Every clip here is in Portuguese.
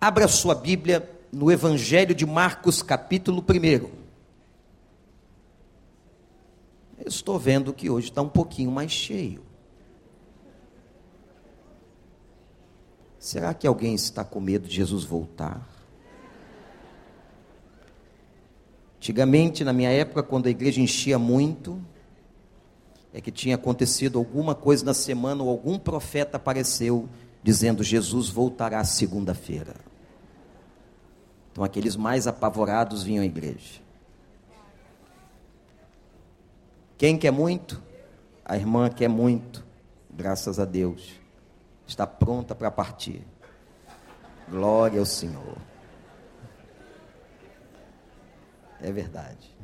Abra sua Bíblia no Evangelho de Marcos, capítulo 1. Eu estou vendo que hoje está um pouquinho mais cheio. Será que alguém está com medo de Jesus voltar? Antigamente, na minha época, quando a igreja enchia muito, é que tinha acontecido alguma coisa na semana ou algum profeta apareceu dizendo: Jesus voltará segunda-feira. Então, aqueles mais apavorados vinham à igreja. Quem quer muito? A irmã quer muito, graças a Deus está pronta para partir. Glória ao Senhor. É verdade.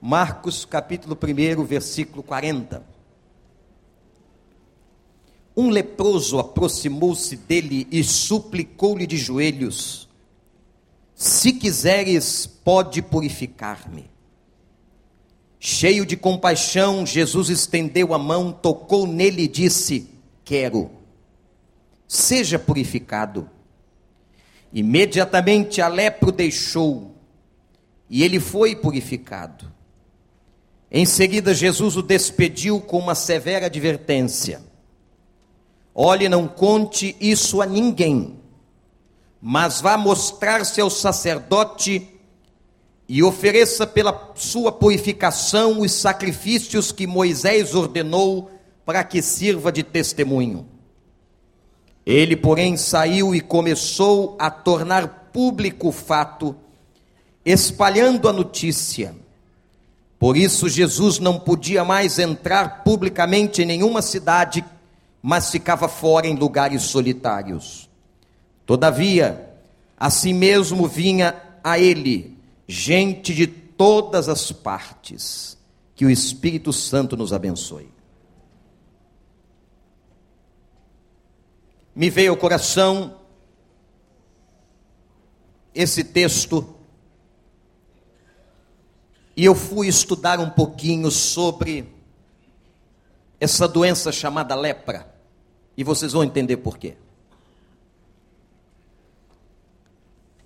Marcos capítulo 1, versículo 40. Um leproso aproximou-se dele e suplicou-lhe de joelhos: Se quiseres, pode purificar-me. Cheio de compaixão, Jesus estendeu a mão, tocou nele e disse: Quero seja purificado. Imediatamente a lepra deixou e ele foi purificado. Em seguida, Jesus o despediu com uma severa advertência: Olhe, não conte isso a ninguém, mas vá mostrar-se ao sacerdote e ofereça pela sua purificação os sacrifícios que Moisés ordenou para que sirva de testemunho. Ele, porém, saiu e começou a tornar público o fato, espalhando a notícia. Por isso, Jesus não podia mais entrar publicamente em nenhuma cidade, mas ficava fora em lugares solitários. Todavia, assim mesmo vinha a ele gente de todas as partes. Que o Espírito Santo nos abençoe. me veio ao coração esse texto e eu fui estudar um pouquinho sobre essa doença chamada lepra. E vocês vão entender por quê.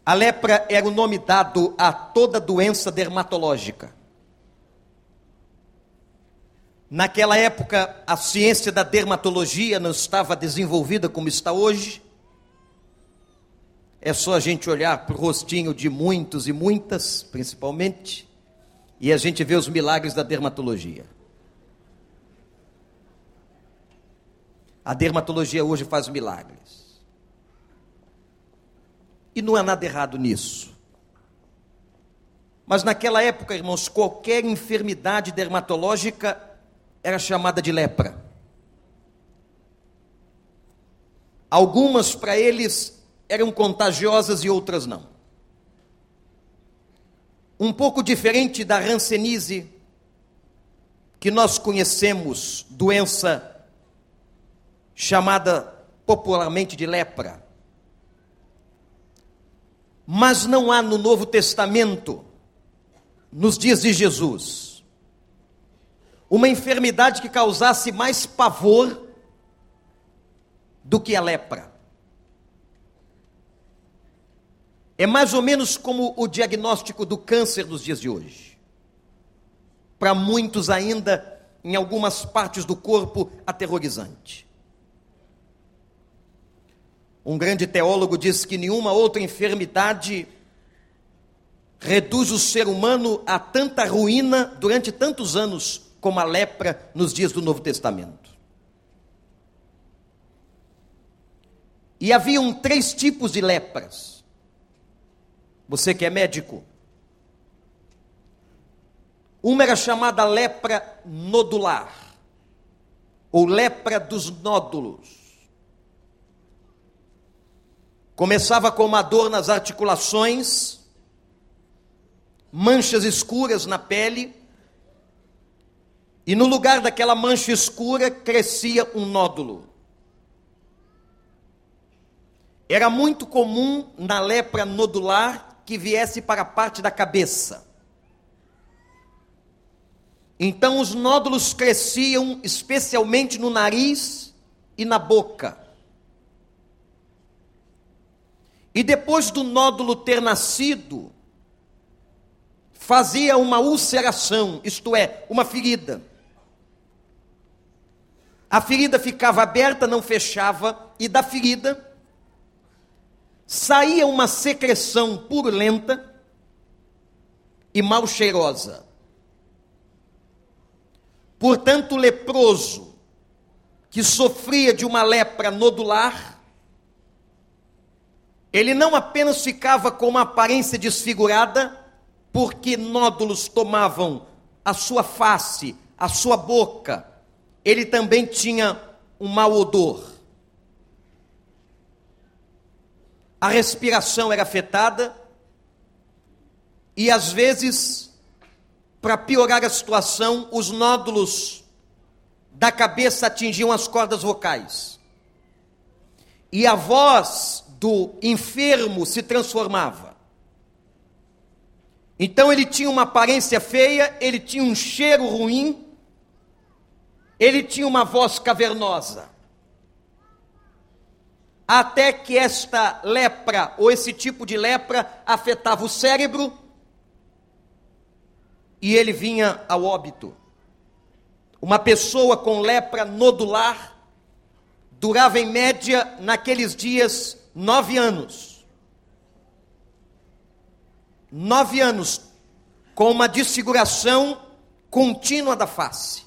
A lepra era o nome dado a toda doença dermatológica. Naquela época, a ciência da dermatologia não estava desenvolvida como está hoje. É só a gente olhar para o rostinho de muitos e muitas, principalmente, e a gente vê os milagres da dermatologia. A dermatologia hoje faz milagres. E não há nada errado nisso. Mas naquela época, irmãos, qualquer enfermidade dermatológica era chamada de lepra. Algumas para eles eram contagiosas e outras não. Um pouco diferente da rancenise, que nós conhecemos, doença chamada popularmente de lepra. Mas não há no Novo Testamento, nos dias de Jesus, uma enfermidade que causasse mais pavor do que a lepra. É mais ou menos como o diagnóstico do câncer dos dias de hoje. Para muitos ainda, em algumas partes do corpo, aterrorizante. Um grande teólogo diz que nenhuma outra enfermidade reduz o ser humano a tanta ruína durante tantos anos como a lepra nos dias do Novo Testamento. E haviam três tipos de lepras. Você que é médico. Uma era chamada lepra nodular, ou lepra dos nódulos. Começava com uma dor nas articulações, manchas escuras na pele, e no lugar daquela mancha escura crescia um nódulo. Era muito comum na lepra nodular que viesse para a parte da cabeça. Então os nódulos cresciam especialmente no nariz e na boca. E depois do nódulo ter nascido, fazia uma ulceração, isto é, uma ferida. A ferida ficava aberta, não fechava, e da ferida saía uma secreção purulenta e mal cheirosa. Portanto, o leproso que sofria de uma lepra nodular, ele não apenas ficava com uma aparência desfigurada, porque nódulos tomavam a sua face, a sua boca, ele também tinha um mau odor. A respiração era afetada, e às vezes, para piorar a situação, os nódulos da cabeça atingiam as cordas vocais. E a voz do enfermo se transformava. Então ele tinha uma aparência feia, ele tinha um cheiro ruim, ele tinha uma voz cavernosa. Até que esta lepra, ou esse tipo de lepra, afetava o cérebro e ele vinha ao óbito. Uma pessoa com lepra nodular durava em média, naqueles dias, nove anos. Nove anos com uma desfiguração contínua da face.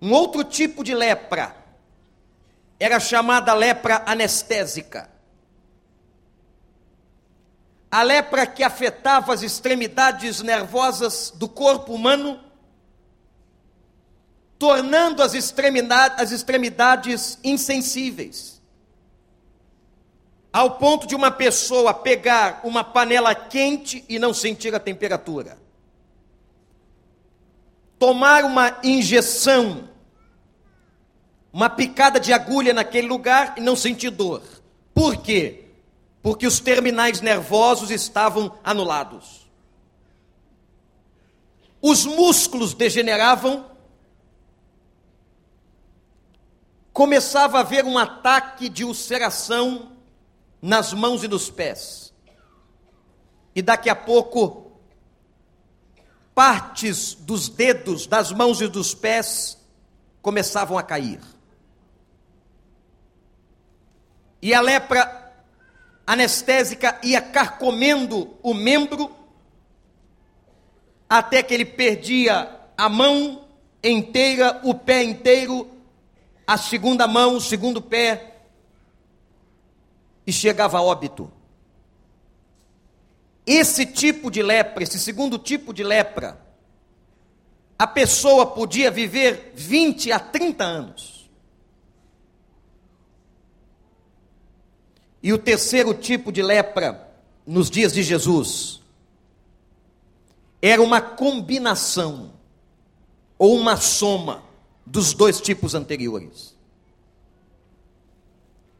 Um outro tipo de lepra era chamada lepra anestésica a lepra que afetava as extremidades nervosas do corpo humano, tornando as extremidades, as extremidades insensíveis, ao ponto de uma pessoa pegar uma panela quente e não sentir a temperatura, tomar uma injeção, uma picada de agulha naquele lugar e não sentir dor. Por quê? porque os terminais nervosos estavam anulados. Os músculos degeneravam, começava a haver um ataque de ulceração nas mãos e nos pés. E daqui a pouco, partes dos dedos, das mãos e dos pés começavam a cair. E a lepra anestésica ia carcomendo o membro, até que ele perdia a mão inteira, o pé inteiro, a segunda mão, o segundo pé, e chegava a óbito. Esse tipo de lepra, esse segundo tipo de lepra, a pessoa podia viver 20 a 30 anos. E o terceiro tipo de lepra, nos dias de Jesus, era uma combinação ou uma soma dos dois tipos anteriores.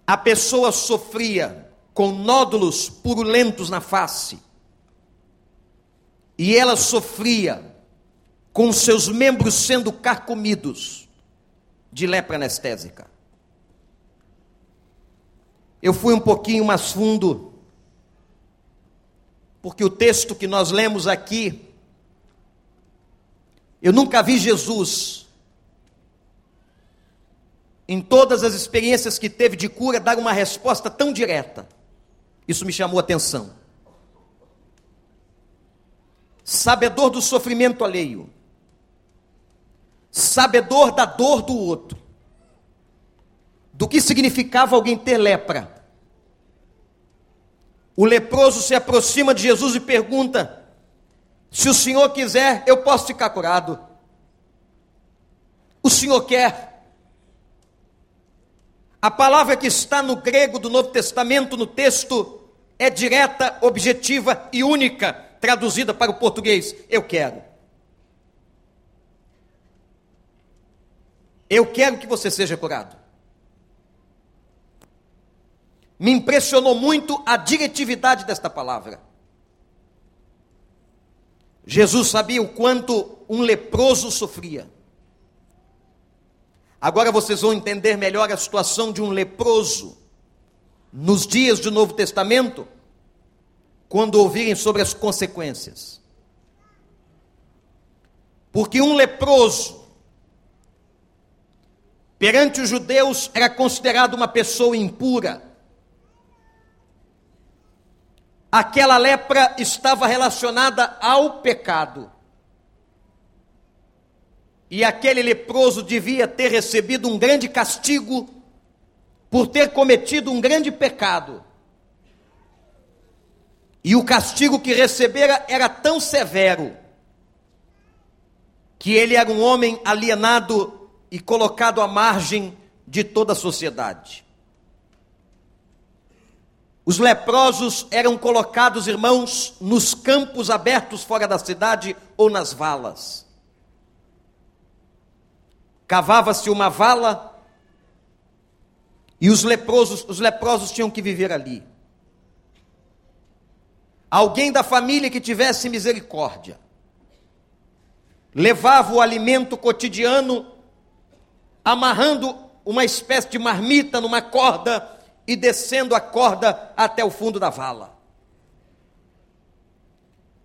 A pessoa sofria com nódulos purulentos na face, e ela sofria com seus membros sendo carcomidos de lepra anestésica. Eu fui um pouquinho mais fundo, porque o texto que nós lemos aqui, eu nunca vi Jesus, em todas as experiências que teve de cura, dar uma resposta tão direta. Isso me chamou a atenção. Sabedor do sofrimento alheio, sabedor da dor do outro, do que significava alguém ter lepra. O leproso se aproxima de Jesus e pergunta: Se o Senhor quiser, eu posso ficar curado. O Senhor quer. A palavra que está no grego do Novo Testamento, no texto, é direta, objetiva e única, traduzida para o português: Eu quero. Eu quero que você seja curado. Me impressionou muito a diretividade desta palavra. Jesus sabia o quanto um leproso sofria. Agora vocês vão entender melhor a situação de um leproso nos dias do Novo Testamento, quando ouvirem sobre as consequências. Porque um leproso, perante os judeus, era considerado uma pessoa impura. Aquela lepra estava relacionada ao pecado. E aquele leproso devia ter recebido um grande castigo por ter cometido um grande pecado. E o castigo que recebera era tão severo que ele era um homem alienado e colocado à margem de toda a sociedade. Os leprosos eram colocados, irmãos, nos campos abertos fora da cidade ou nas valas. Cavava-se uma vala e os leprosos, os leprosos tinham que viver ali. Alguém da família que tivesse misericórdia levava o alimento cotidiano, amarrando uma espécie de marmita numa corda e descendo a corda até o fundo da vala.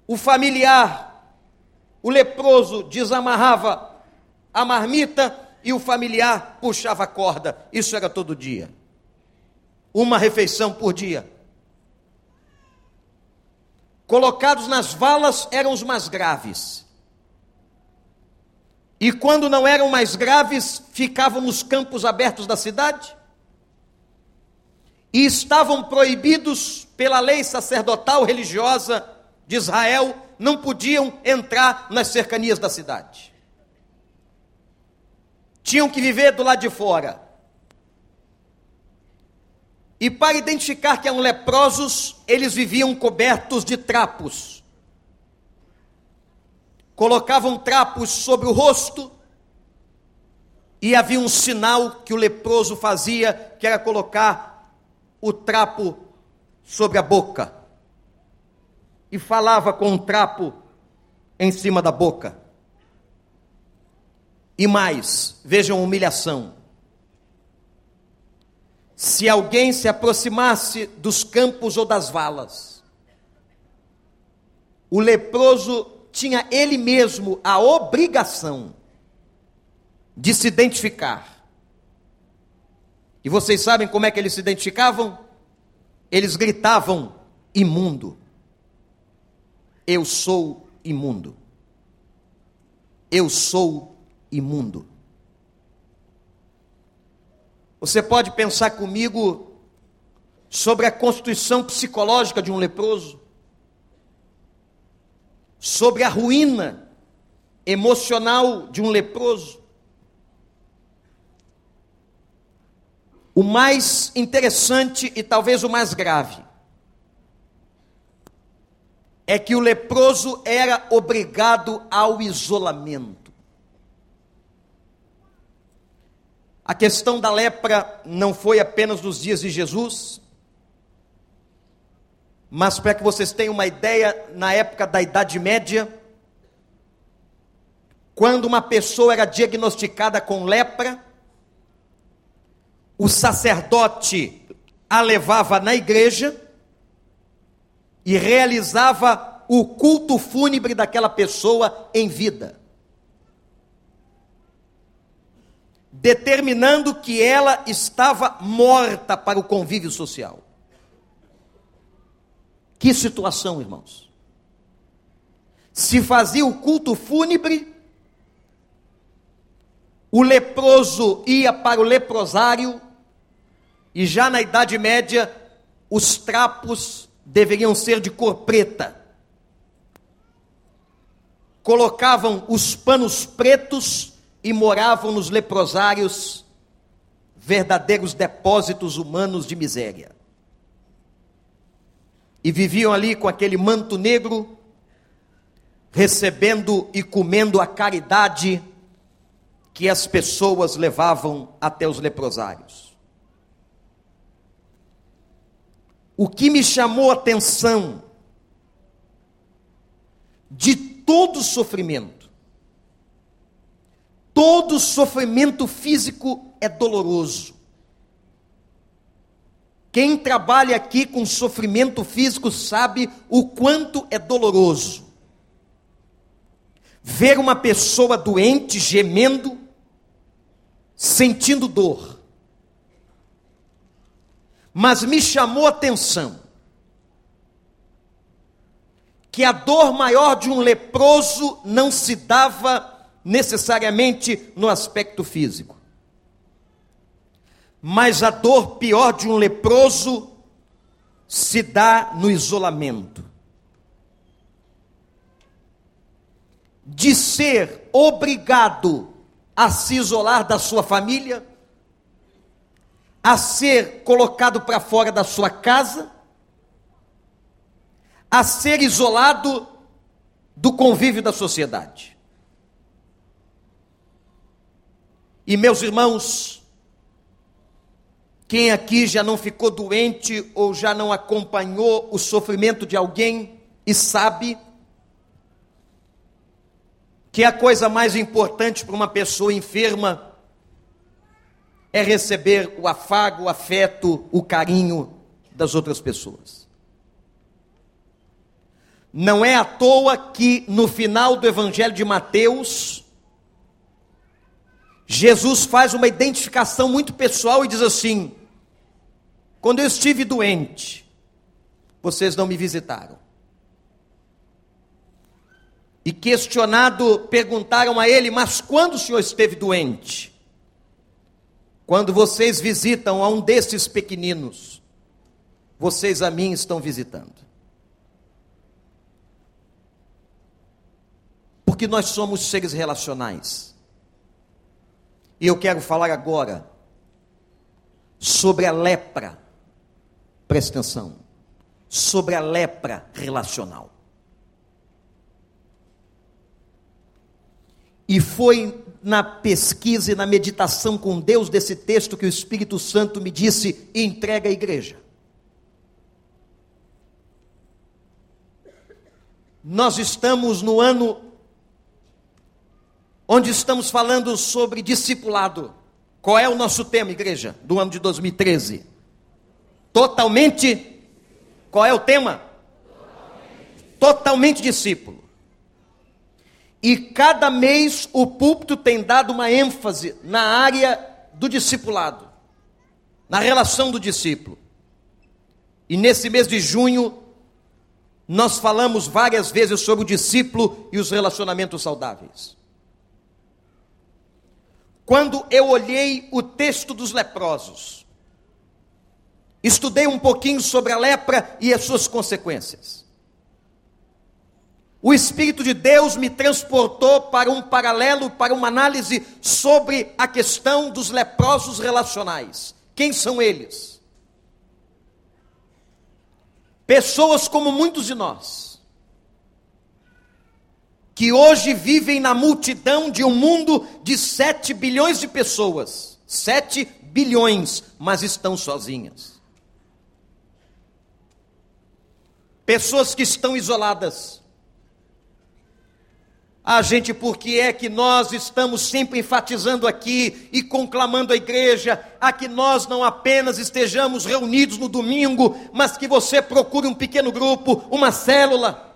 O familiar, o leproso, desamarrava a marmita e o familiar puxava a corda. Isso era todo dia. Uma refeição por dia. Colocados nas valas eram os mais graves. E quando não eram mais graves, ficavam nos campos abertos da cidade. E estavam proibidos pela lei sacerdotal religiosa de Israel, não podiam entrar nas cercanias da cidade. Tinham que viver do lado de fora. E para identificar que eram leprosos, eles viviam cobertos de trapos colocavam trapos sobre o rosto, e havia um sinal que o leproso fazia, que era colocar o trapo sobre a boca. E falava com um trapo em cima da boca. E mais, vejam humilhação. Se alguém se aproximasse dos campos ou das valas, o leproso tinha ele mesmo a obrigação de se identificar. E vocês sabem como é que eles se identificavam? Eles gritavam: imundo. Eu sou imundo. Eu sou imundo. Você pode pensar comigo sobre a constituição psicológica de um leproso? sobre a ruína emocional de um leproso. O mais interessante e talvez o mais grave é que o leproso era obrigado ao isolamento. A questão da lepra não foi apenas nos dias de Jesus, mas para que vocês tenham uma ideia, na época da Idade Média, quando uma pessoa era diagnosticada com lepra, o sacerdote a levava na igreja e realizava o culto fúnebre daquela pessoa em vida, determinando que ela estava morta para o convívio social. Que situação, irmãos. Se fazia o culto fúnebre, o leproso ia para o leprosário, e já na Idade Média, os trapos deveriam ser de cor preta. Colocavam os panos pretos e moravam nos leprosários, verdadeiros depósitos humanos de miséria e viviam ali com aquele manto negro, recebendo e comendo a caridade que as pessoas levavam até os leprosários. O que me chamou a atenção de todo sofrimento, todo sofrimento físico é doloroso. Quem trabalha aqui com sofrimento físico sabe o quanto é doloroso ver uma pessoa doente gemendo, sentindo dor. Mas me chamou a atenção que a dor maior de um leproso não se dava necessariamente no aspecto físico. Mas a dor pior de um leproso se dá no isolamento. De ser obrigado a se isolar da sua família, a ser colocado para fora da sua casa, a ser isolado do convívio da sociedade. E meus irmãos, quem aqui já não ficou doente ou já não acompanhou o sofrimento de alguém e sabe que a coisa mais importante para uma pessoa enferma é receber o afago, o afeto, o carinho das outras pessoas. Não é à toa que no final do Evangelho de Mateus, Jesus faz uma identificação muito pessoal e diz assim: quando eu estive doente, vocês não me visitaram. E questionado, perguntaram a ele: Mas quando o senhor esteve doente? Quando vocês visitam a um desses pequeninos, vocês a mim estão visitando. Porque nós somos seres relacionais. E eu quero falar agora sobre a lepra. Presta atenção. Sobre a lepra relacional. E foi na pesquisa e na meditação com Deus desse texto que o Espírito Santo me disse: entrega a igreja. Nós estamos no ano onde estamos falando sobre discipulado. Qual é o nosso tema, igreja, do ano de 2013? Totalmente. Qual é o tema? Totalmente, Totalmente discípulo. E cada mês o púlpito tem dado uma ênfase na área do discipulado, na relação do discípulo. E nesse mês de junho, nós falamos várias vezes sobre o discípulo e os relacionamentos saudáveis. Quando eu olhei o texto dos leprosos, estudei um pouquinho sobre a lepra e as suas consequências. O Espírito de Deus me transportou para um paralelo, para uma análise sobre a questão dos leprosos relacionais. Quem são eles? Pessoas como muitos de nós que hoje vivem na multidão de um mundo de 7 bilhões de pessoas. 7 bilhões, mas estão sozinhas. Pessoas que estão isoladas. Ah, gente, por que é que nós estamos sempre enfatizando aqui e conclamando a igreja a que nós não apenas estejamos reunidos no domingo, mas que você procure um pequeno grupo, uma célula,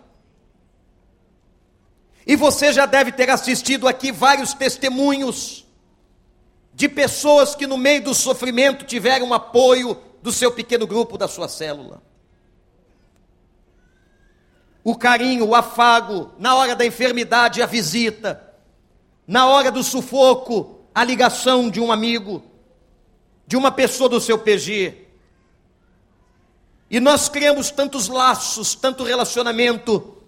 e você já deve ter assistido aqui vários testemunhos de pessoas que no meio do sofrimento tiveram apoio do seu pequeno grupo, da sua célula. O carinho, o afago, na hora da enfermidade, a visita, na hora do sufoco, a ligação de um amigo, de uma pessoa do seu PG. E nós criamos tantos laços, tanto relacionamento,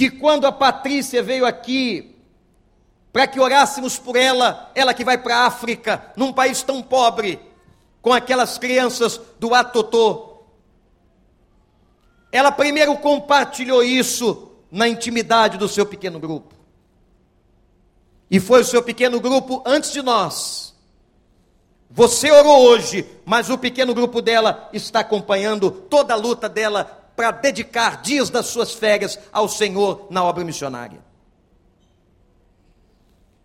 que quando a Patrícia veio aqui para que orássemos por ela, ela que vai para a África, num país tão pobre, com aquelas crianças do Atotô. Ela primeiro compartilhou isso na intimidade do seu pequeno grupo. E foi o seu pequeno grupo antes de nós. Você orou hoje, mas o pequeno grupo dela está acompanhando toda a luta dela para dedicar dias das suas férias ao Senhor na obra missionária.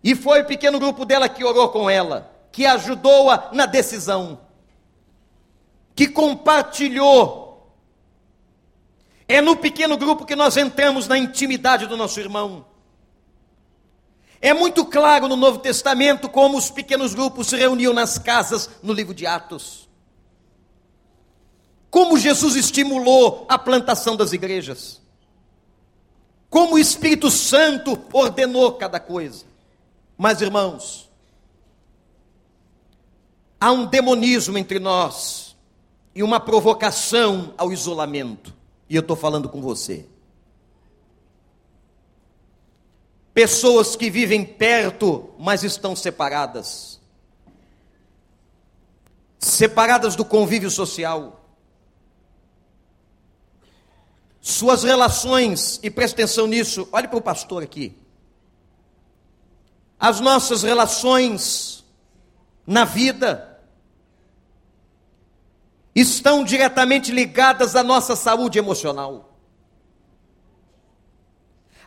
E foi o pequeno grupo dela que orou com ela, que ajudou-a na decisão. que compartilhou. É no pequeno grupo que nós entramos na intimidade do nosso irmão. É muito claro no Novo Testamento como os pequenos grupos se reuniam nas casas no livro de Atos. Como Jesus estimulou a plantação das igrejas. Como o Espírito Santo ordenou cada coisa. Mas, irmãos, há um demonismo entre nós e uma provocação ao isolamento. E eu estou falando com você. Pessoas que vivem perto, mas estão separadas. Separadas do convívio social. Suas relações, e preste atenção nisso, olhe para o pastor aqui. As nossas relações na vida estão diretamente ligadas à nossa saúde emocional.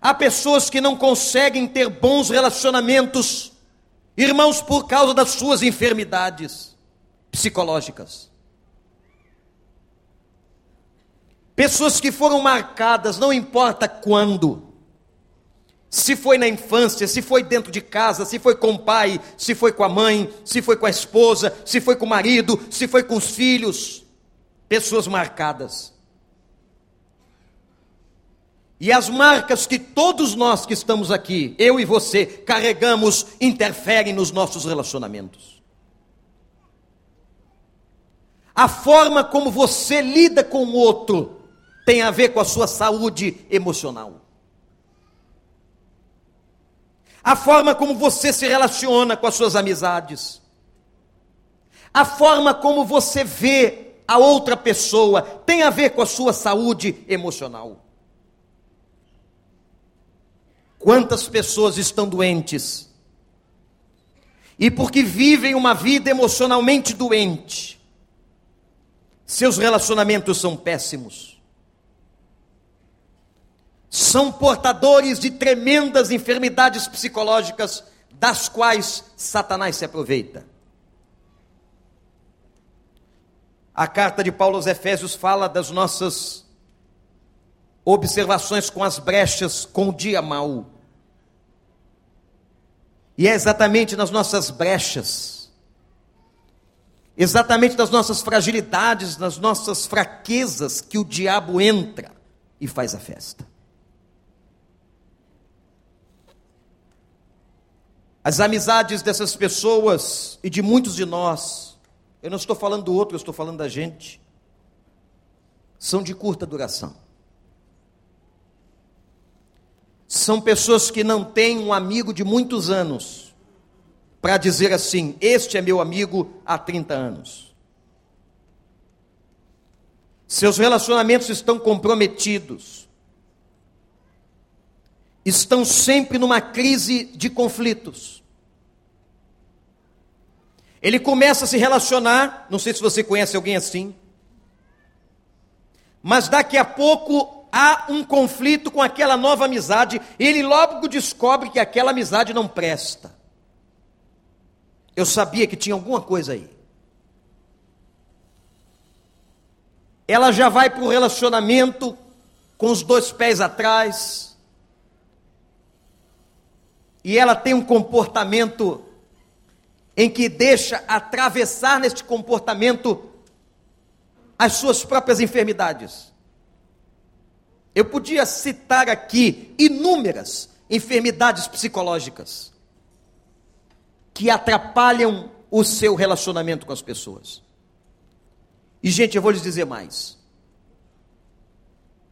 Há pessoas que não conseguem ter bons relacionamentos, irmãos, por causa das suas enfermidades psicológicas. Pessoas que foram marcadas, não importa quando, se foi na infância, se foi dentro de casa, se foi com o pai, se foi com a mãe, se foi com a esposa, se foi com o marido, se foi com os filhos, pessoas marcadas. E as marcas que todos nós que estamos aqui, eu e você, carregamos, interferem nos nossos relacionamentos. A forma como você lida com o outro tem a ver com a sua saúde emocional. A forma como você se relaciona com as suas amizades. A forma como você vê a outra pessoa tem a ver com a sua saúde emocional. Quantas pessoas estão doentes? E porque vivem uma vida emocionalmente doente, seus relacionamentos são péssimos. São portadores de tremendas enfermidades psicológicas, das quais Satanás se aproveita. A carta de Paulo aos Efésios fala das nossas observações com as brechas, com o dia mau. E é exatamente nas nossas brechas, exatamente nas nossas fragilidades, nas nossas fraquezas, que o diabo entra e faz a festa. As amizades dessas pessoas e de muitos de nós, eu não estou falando do outro, eu estou falando da gente, são de curta duração. São pessoas que não têm um amigo de muitos anos para dizer assim: Este é meu amigo há 30 anos. Seus relacionamentos estão comprometidos. Estão sempre numa crise de conflitos. Ele começa a se relacionar, não sei se você conhece alguém assim, mas daqui a pouco há um conflito com aquela nova amizade, ele logo descobre que aquela amizade não presta. Eu sabia que tinha alguma coisa aí. Ela já vai para o relacionamento com os dois pés atrás. E ela tem um comportamento em que deixa atravessar neste comportamento as suas próprias enfermidades. Eu podia citar aqui inúmeras enfermidades psicológicas que atrapalham o seu relacionamento com as pessoas. E, gente, eu vou lhes dizer mais.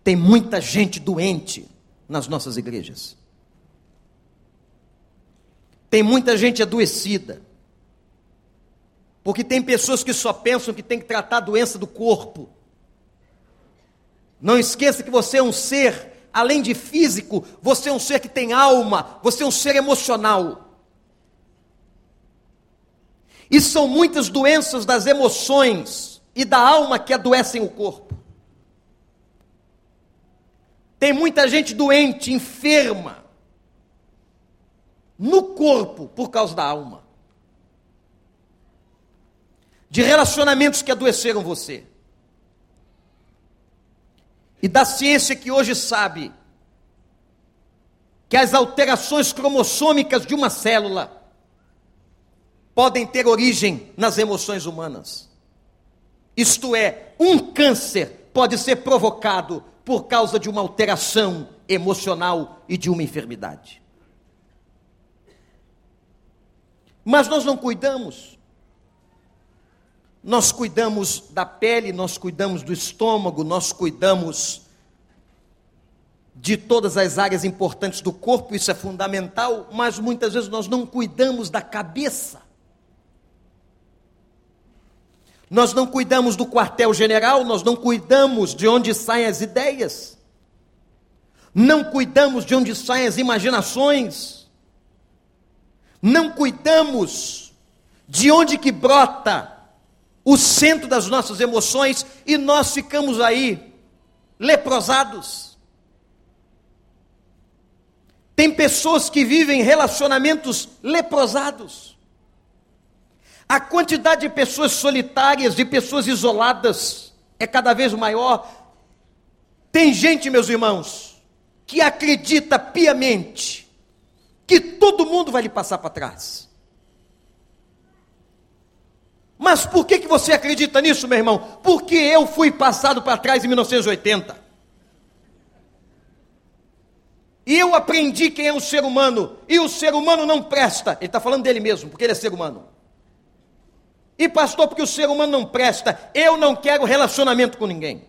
Tem muita gente doente nas nossas igrejas. Tem muita gente adoecida. Porque tem pessoas que só pensam que tem que tratar a doença do corpo. Não esqueça que você é um ser, além de físico, você é um ser que tem alma, você é um ser emocional. E são muitas doenças das emoções e da alma que adoecem o corpo. Tem muita gente doente, enferma, no corpo por causa da alma. de relacionamentos que adoeceram você. E da ciência que hoje sabe que as alterações cromossômicas de uma célula podem ter origem nas emoções humanas. Isto é, um câncer pode ser provocado por causa de uma alteração emocional e de uma enfermidade. Mas nós não cuidamos. Nós cuidamos da pele, nós cuidamos do estômago, nós cuidamos de todas as áreas importantes do corpo, isso é fundamental, mas muitas vezes nós não cuidamos da cabeça. Nós não cuidamos do quartel-general, nós não cuidamos de onde saem as ideias. Não cuidamos de onde saem as imaginações. Não cuidamos de onde que brota o centro das nossas emoções e nós ficamos aí leprosados. Tem pessoas que vivem relacionamentos leprosados. A quantidade de pessoas solitárias, de pessoas isoladas, é cada vez maior. Tem gente, meus irmãos, que acredita piamente mundo vai lhe passar para trás. Mas por que, que você acredita nisso, meu irmão? Porque eu fui passado para trás em 1980. E eu aprendi quem é o ser humano. E o ser humano não presta. Ele está falando dele mesmo, porque ele é ser humano. E pastor, porque o ser humano não presta, eu não quero relacionamento com ninguém.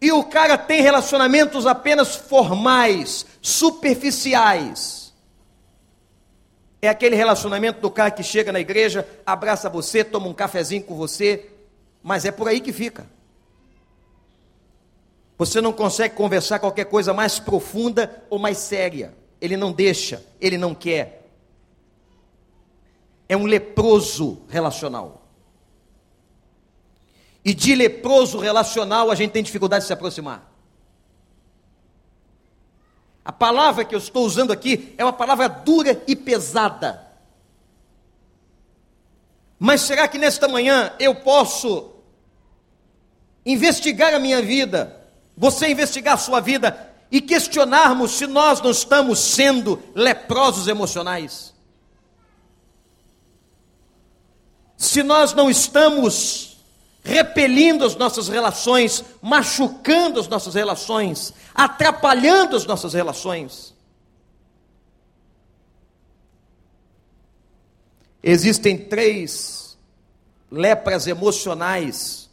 E o cara tem relacionamentos apenas formais, superficiais. É aquele relacionamento do cara que chega na igreja, abraça você, toma um cafezinho com você, mas é por aí que fica. Você não consegue conversar qualquer coisa mais profunda ou mais séria. Ele não deixa, ele não quer é um leproso relacional. E de leproso relacional a gente tem dificuldade de se aproximar. A palavra que eu estou usando aqui é uma palavra dura e pesada. Mas será que nesta manhã eu posso investigar a minha vida, você investigar a sua vida e questionarmos se nós não estamos sendo leprosos emocionais? se nós não estamos repelindo as nossas relações, machucando as nossas relações, atrapalhando as nossas relações. Existem três lepras emocionais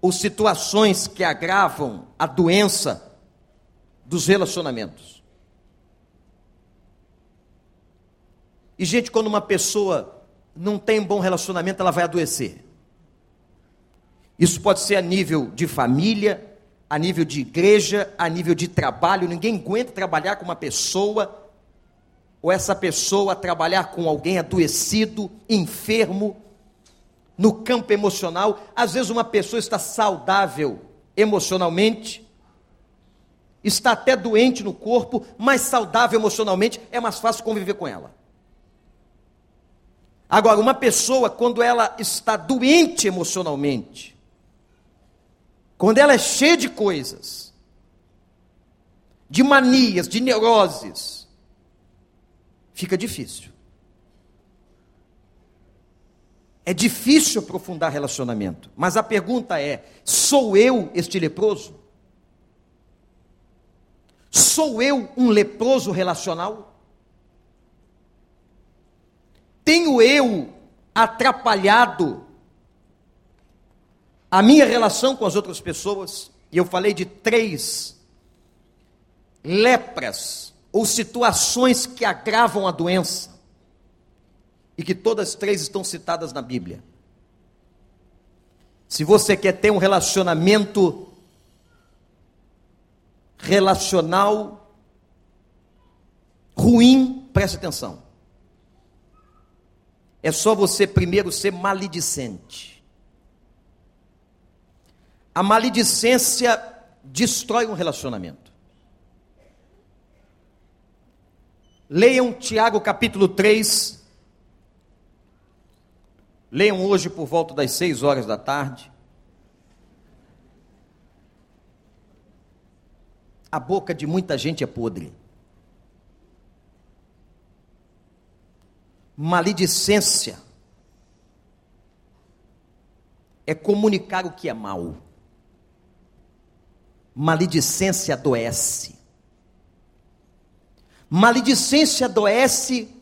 ou situações que agravam a doença dos relacionamentos. E, gente, quando uma pessoa não tem bom relacionamento, ela vai adoecer. Isso pode ser a nível de família, a nível de igreja, a nível de trabalho. Ninguém aguenta trabalhar com uma pessoa, ou essa pessoa trabalhar com alguém adoecido, enfermo, no campo emocional. Às vezes, uma pessoa está saudável emocionalmente, está até doente no corpo, mas saudável emocionalmente, é mais fácil conviver com ela. Agora, uma pessoa, quando ela está doente emocionalmente, quando ela é cheia de coisas, de manias, de neuroses, fica difícil. É difícil aprofundar relacionamento. Mas a pergunta é: sou eu este leproso? Sou eu um leproso relacional? Tenho eu atrapalhado a minha relação com as outras pessoas? E eu falei de três lepras ou situações que agravam a doença. E que todas três estão citadas na Bíblia. Se você quer ter um relacionamento relacional ruim, preste atenção. É só você primeiro ser maledicente. A maledicência destrói um relacionamento. Leiam Tiago capítulo 3, Leiam hoje por volta das seis horas da tarde. A boca de muita gente é podre. Maledicência é comunicar o que é mal. Maledicência adoece. Maledicência adoece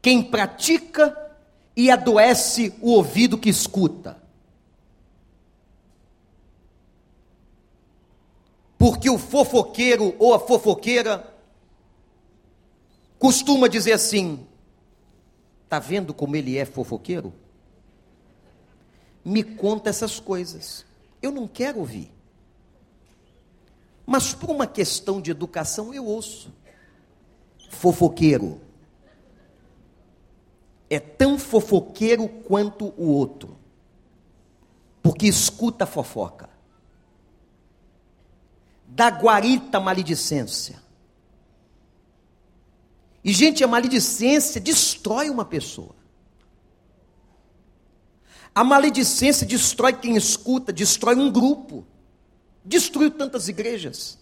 quem pratica e adoece o ouvido que escuta. Porque o fofoqueiro ou a fofoqueira costuma dizer assim: Está vendo como ele é fofoqueiro? Me conta essas coisas. Eu não quero ouvir. Mas por uma questão de educação eu ouço. Fofoqueiro. É tão fofoqueiro quanto o outro. Porque escuta fofoca. Da guarita maledicência. E, gente, a maledicência destrói uma pessoa. A maledicência destrói quem escuta, destrói um grupo, destruiu tantas igrejas.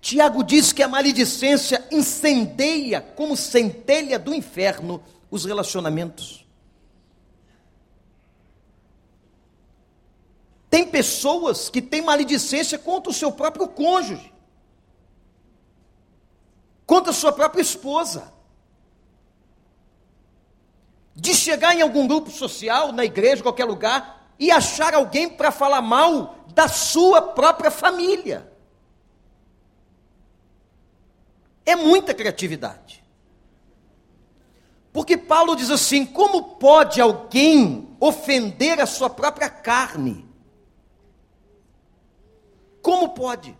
Tiago diz que a maledicência incendeia como centelha do inferno os relacionamentos. Tem pessoas que têm maledicência contra o seu próprio cônjuge contra sua própria esposa. De chegar em algum grupo social, na igreja, qualquer lugar, e achar alguém para falar mal da sua própria família. É muita criatividade. Porque Paulo diz assim: como pode alguém ofender a sua própria carne? Como pode?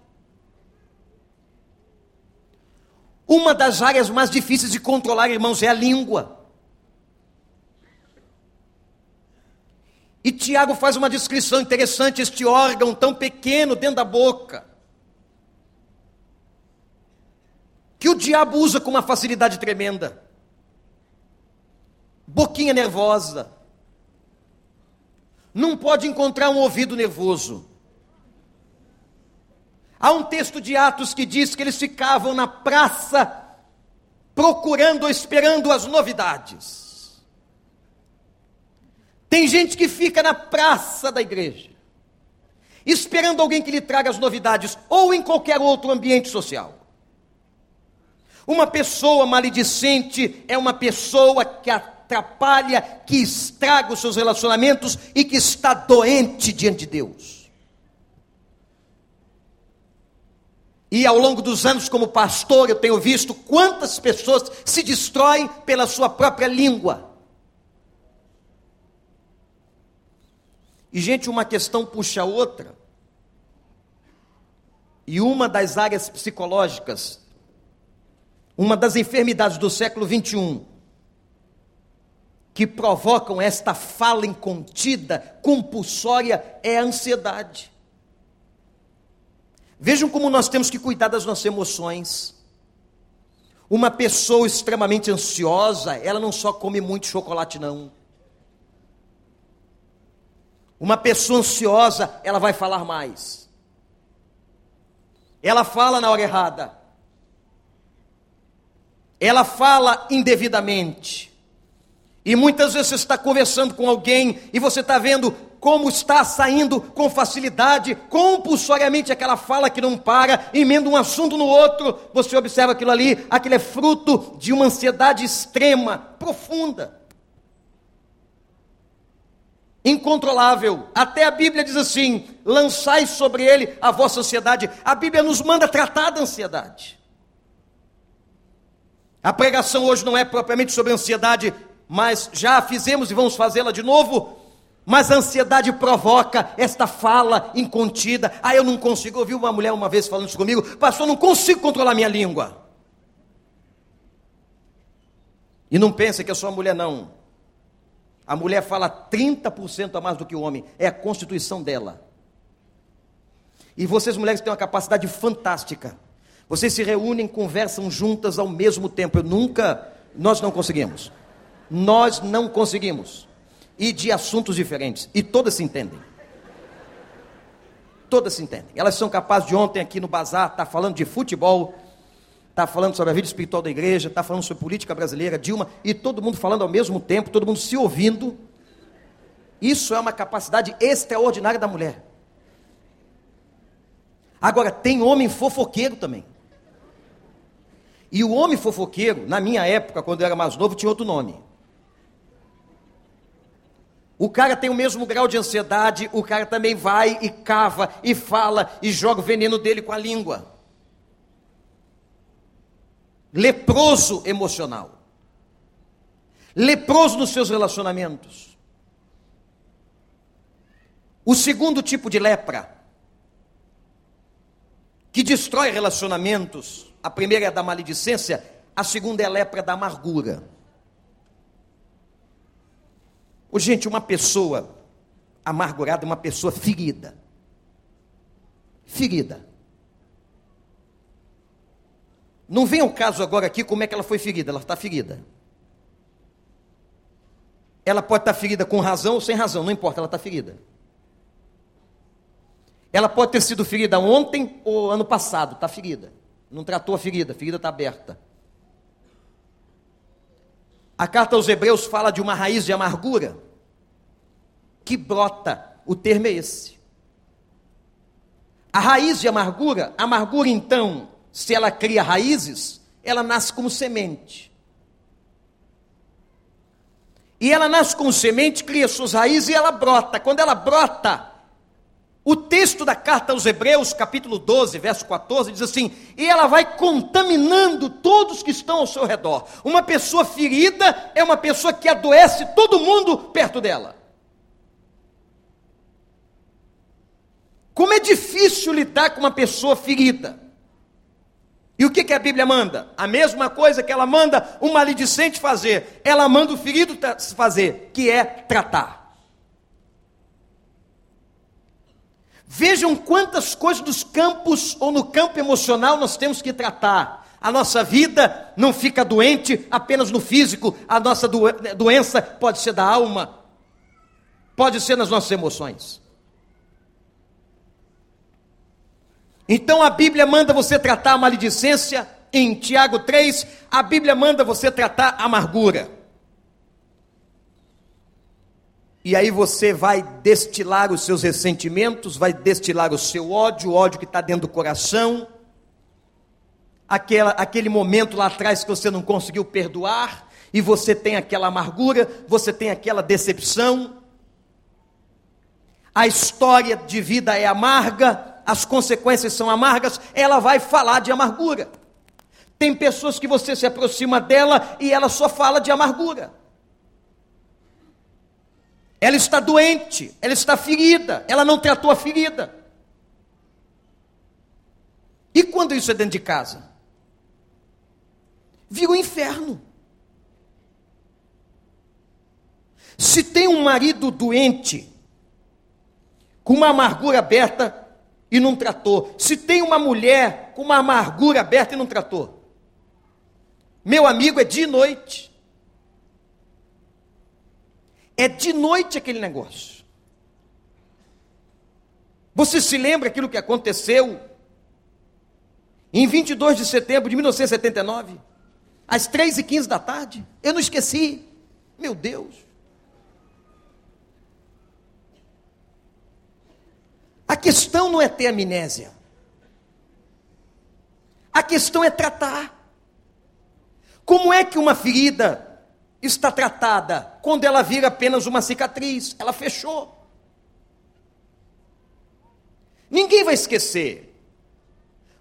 Uma das áreas mais difíceis de controlar, irmãos, é a língua. E Tiago faz uma descrição interessante: este órgão tão pequeno dentro da boca, que o diabo usa com uma facilidade tremenda. Boquinha nervosa. Não pode encontrar um ouvido nervoso. Há um texto de Atos que diz que eles ficavam na praça procurando, esperando as novidades. Tem gente que fica na praça da igreja, esperando alguém que lhe traga as novidades, ou em qualquer outro ambiente social. Uma pessoa maledicente é uma pessoa que atrapalha, que estraga os seus relacionamentos e que está doente diante de Deus. E ao longo dos anos, como pastor, eu tenho visto quantas pessoas se destroem pela sua própria língua. E, gente, uma questão puxa a outra. E uma das áreas psicológicas, uma das enfermidades do século 21, que provocam esta fala incontida, compulsória, é a ansiedade. Vejam como nós temos que cuidar das nossas emoções. Uma pessoa extremamente ansiosa, ela não só come muito chocolate, não. Uma pessoa ansiosa, ela vai falar mais. Ela fala na hora errada. Ela fala indevidamente. E muitas vezes você está conversando com alguém e você está vendo como está saindo com facilidade, compulsoriamente aquela fala que não para, emenda um assunto no outro, você observa aquilo ali, aquilo é fruto de uma ansiedade extrema, profunda. Incontrolável. Até a Bíblia diz assim: lançai sobre ele a vossa ansiedade. A Bíblia nos manda tratar da ansiedade. A pregação hoje não é propriamente sobre ansiedade, mas já a fizemos e vamos fazê-la de novo mas a ansiedade provoca esta fala incontida. Ah, eu não consigo. Eu ouvi uma mulher uma vez falando isso comigo, pastor, não consigo controlar minha língua. E não pense que sou uma mulher, não. A mulher fala 30% a mais do que o homem. É a constituição dela. E vocês, mulheres, têm uma capacidade fantástica. Vocês se reúnem, conversam juntas ao mesmo tempo. Eu nunca, nós não conseguimos. Nós não conseguimos. E de assuntos diferentes. E todas se entendem. Todas se entendem. Elas são capazes de ontem aqui no bazar estar tá falando de futebol, está falando sobre a vida espiritual da igreja, está falando sobre política brasileira, Dilma, e todo mundo falando ao mesmo tempo, todo mundo se ouvindo. Isso é uma capacidade extraordinária da mulher. Agora, tem homem fofoqueiro também. E o homem fofoqueiro, na minha época, quando eu era mais novo, tinha outro nome. O cara tem o mesmo grau de ansiedade, o cara também vai e cava e fala e joga o veneno dele com a língua leproso emocional, leproso nos seus relacionamentos. O segundo tipo de lepra, que destrói relacionamentos, a primeira é da maledicência, a segunda é a lepra da amargura. Oh, gente, uma pessoa amargurada é uma pessoa ferida. Ferida. Não vem ao caso agora aqui como é que ela foi ferida, ela está ferida. Ela pode estar ferida com razão ou sem razão, não importa, ela está ferida. Ela pode ter sido ferida ontem ou ano passado, está ferida. Não tratou a ferida, a ferida está aberta. A carta aos Hebreus fala de uma raiz de amargura que brota, o termo é esse. A raiz de amargura, amargura então se ela cria raízes, ela nasce como semente. E ela nasce como semente, cria suas raízes e ela brota. Quando ela brota, o texto da carta aos Hebreus, capítulo 12, verso 14, diz assim: E ela vai contaminando todos que estão ao seu redor. Uma pessoa ferida é uma pessoa que adoece todo mundo perto dela. Como é difícil lidar com uma pessoa ferida. E o que, que a Bíblia manda? A mesma coisa que ela manda o maledicente fazer, ela manda o ferido fazer, que é tratar. Vejam quantas coisas dos campos ou no campo emocional nós temos que tratar. A nossa vida não fica doente apenas no físico, a nossa doença pode ser da alma, pode ser nas nossas emoções. Então a Bíblia manda você tratar a maledicência, em Tiago 3, a Bíblia manda você tratar a amargura. E aí você vai destilar os seus ressentimentos, vai destilar o seu ódio, o ódio que está dentro do coração, aquela, aquele momento lá atrás que você não conseguiu perdoar, e você tem aquela amargura, você tem aquela decepção. A história de vida é amarga, as consequências são amargas, ela vai falar de amargura. Tem pessoas que você se aproxima dela e ela só fala de amargura. Ela está doente, ela está ferida, ela não tratou a ferida. E quando isso é dentro de casa? Vira um inferno. Se tem um marido doente, com uma amargura aberta, e não tratou. Se tem uma mulher com uma amargura aberta e não tratou. Meu amigo, é de noite. É de noite aquele negócio. Você se lembra aquilo que aconteceu em 22 de setembro de 1979, às 3 e 15 da tarde? Eu não esqueci. Meu Deus. A questão não é ter amnésia. A questão é tratar. Como é que uma ferida está tratada quando ela vira apenas uma cicatriz? Ela fechou. Ninguém vai esquecer.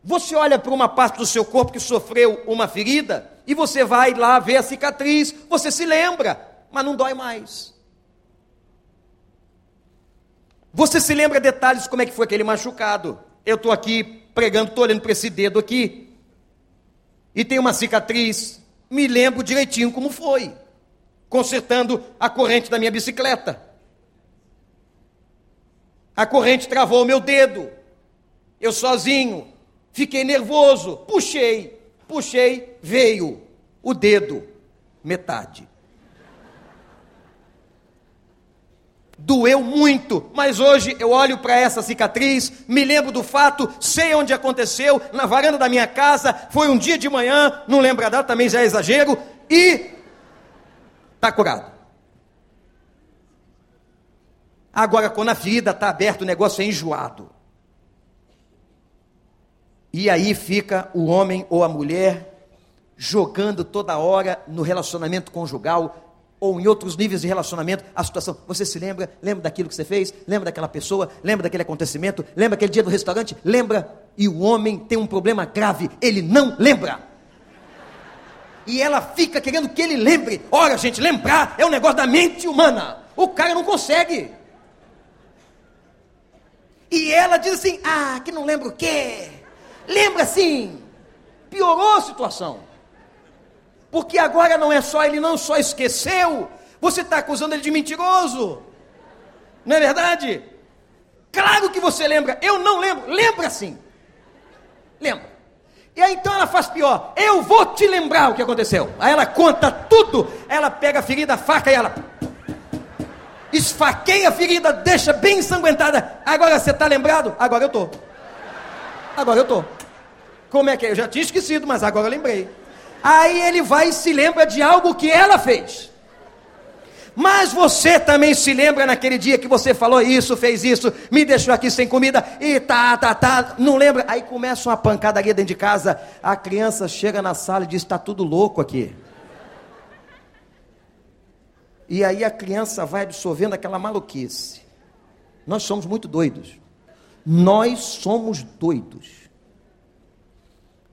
Você olha para uma parte do seu corpo que sofreu uma ferida e você vai lá ver a cicatriz, você se lembra, mas não dói mais. Você se lembra detalhes como é que foi aquele machucado? Eu estou aqui pregando, estou olhando para esse dedo aqui, e tem uma cicatriz. Me lembro direitinho como foi, consertando a corrente da minha bicicleta. A corrente travou o meu dedo. Eu sozinho, fiquei nervoso, puxei, puxei, veio o dedo, metade. Doeu muito, mas hoje eu olho para essa cicatriz, me lembro do fato, sei onde aconteceu, na varanda da minha casa, foi um dia de manhã, não lembro a data, também já é exagero, e está curado. Agora, quando a ferida está aberta, o negócio é enjoado. E aí fica o homem ou a mulher jogando toda hora no relacionamento conjugal ou em outros níveis de relacionamento, a situação. Você se lembra? Lembra daquilo que você fez? Lembra daquela pessoa? Lembra daquele acontecimento? Lembra aquele dia do restaurante? Lembra? E o homem tem um problema grave, ele não lembra. E ela fica querendo que ele lembre. Ora, gente, lembrar é um negócio da mente humana. O cara não consegue. E ela diz assim: Ah, que não lembra o quê? Lembra sim. Piorou a situação. Porque agora não é só, ele não só esqueceu, você está acusando ele de mentiroso. Não é verdade? Claro que você lembra, eu não lembro, lembra sim. Lembra. E aí então ela faz pior, eu vou te lembrar o que aconteceu. Aí ela conta tudo, ela pega a ferida, a faca e ela esfaqueia a ferida, deixa bem ensanguentada. Agora você está lembrado? Agora eu estou. Agora eu estou. Como é que é? Eu já tinha esquecido, mas agora eu lembrei. Aí ele vai e se lembra de algo que ela fez. Mas você também se lembra naquele dia que você falou isso, fez isso, me deixou aqui sem comida e tá, tá, tá, não lembra? Aí começa uma pancadaria dentro de casa, a criança chega na sala e diz: está tudo louco aqui. E aí a criança vai absorvendo aquela maluquice. Nós somos muito doidos. Nós somos doidos.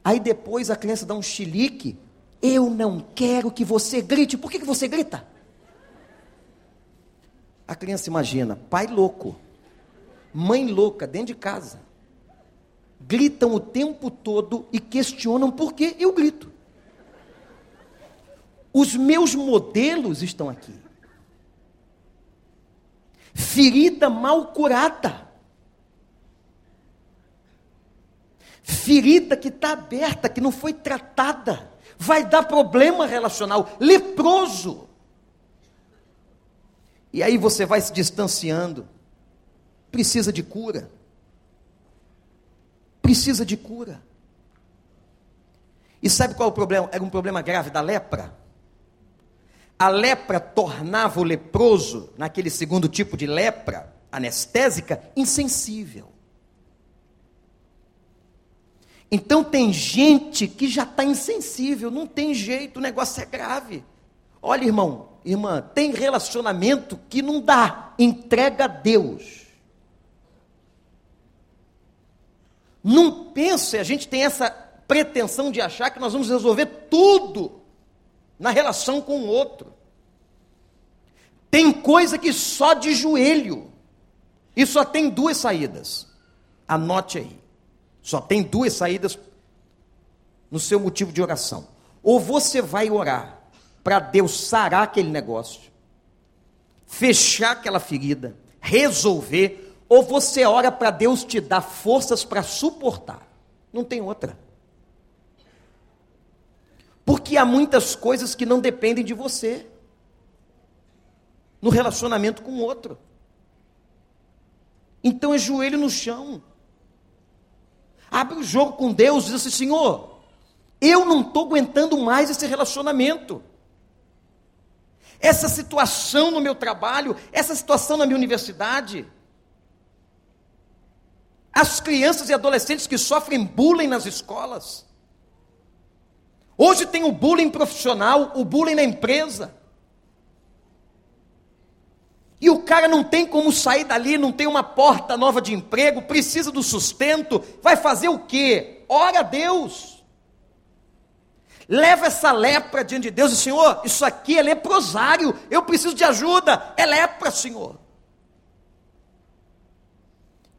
Aí depois a criança dá um chilique. Eu não quero que você grite. Por que, que você grita? A criança imagina, pai louco, mãe louca dentro de casa. Gritam o tempo todo e questionam por que eu grito. Os meus modelos estão aqui. Ferida mal curada. Ferida que está aberta, que não foi tratada, vai dar problema relacional, leproso. E aí você vai se distanciando, precisa de cura, precisa de cura. E sabe qual é o problema? Era um problema grave da lepra. A lepra tornava o leproso, naquele segundo tipo de lepra, anestésica, insensível. Então tem gente que já está insensível, não tem jeito, o negócio é grave. Olha, irmão, irmã, tem relacionamento que não dá, entrega a Deus. Não pense, a gente tem essa pretensão de achar que nós vamos resolver tudo na relação com o outro. Tem coisa que só de joelho, e só tem duas saídas. Anote aí. Só tem duas saídas no seu motivo de oração. Ou você vai orar para Deus sarar aquele negócio, fechar aquela ferida, resolver, ou você ora para Deus te dar forças para suportar. Não tem outra. Porque há muitas coisas que não dependem de você no relacionamento com o outro. Então é joelho no chão. Abre o jogo com Deus e diz assim: Senhor, eu não estou aguentando mais esse relacionamento. Essa situação no meu trabalho, essa situação na minha universidade. As crianças e adolescentes que sofrem bullying nas escolas. Hoje tem o bullying profissional, o bullying na empresa. E o cara não tem como sair dali, não tem uma porta nova de emprego, precisa do sustento, vai fazer o quê? Ora a Deus. Leva essa lepra diante de Deus e Senhor, isso aqui é leprosário, eu preciso de ajuda, é lepra, Senhor.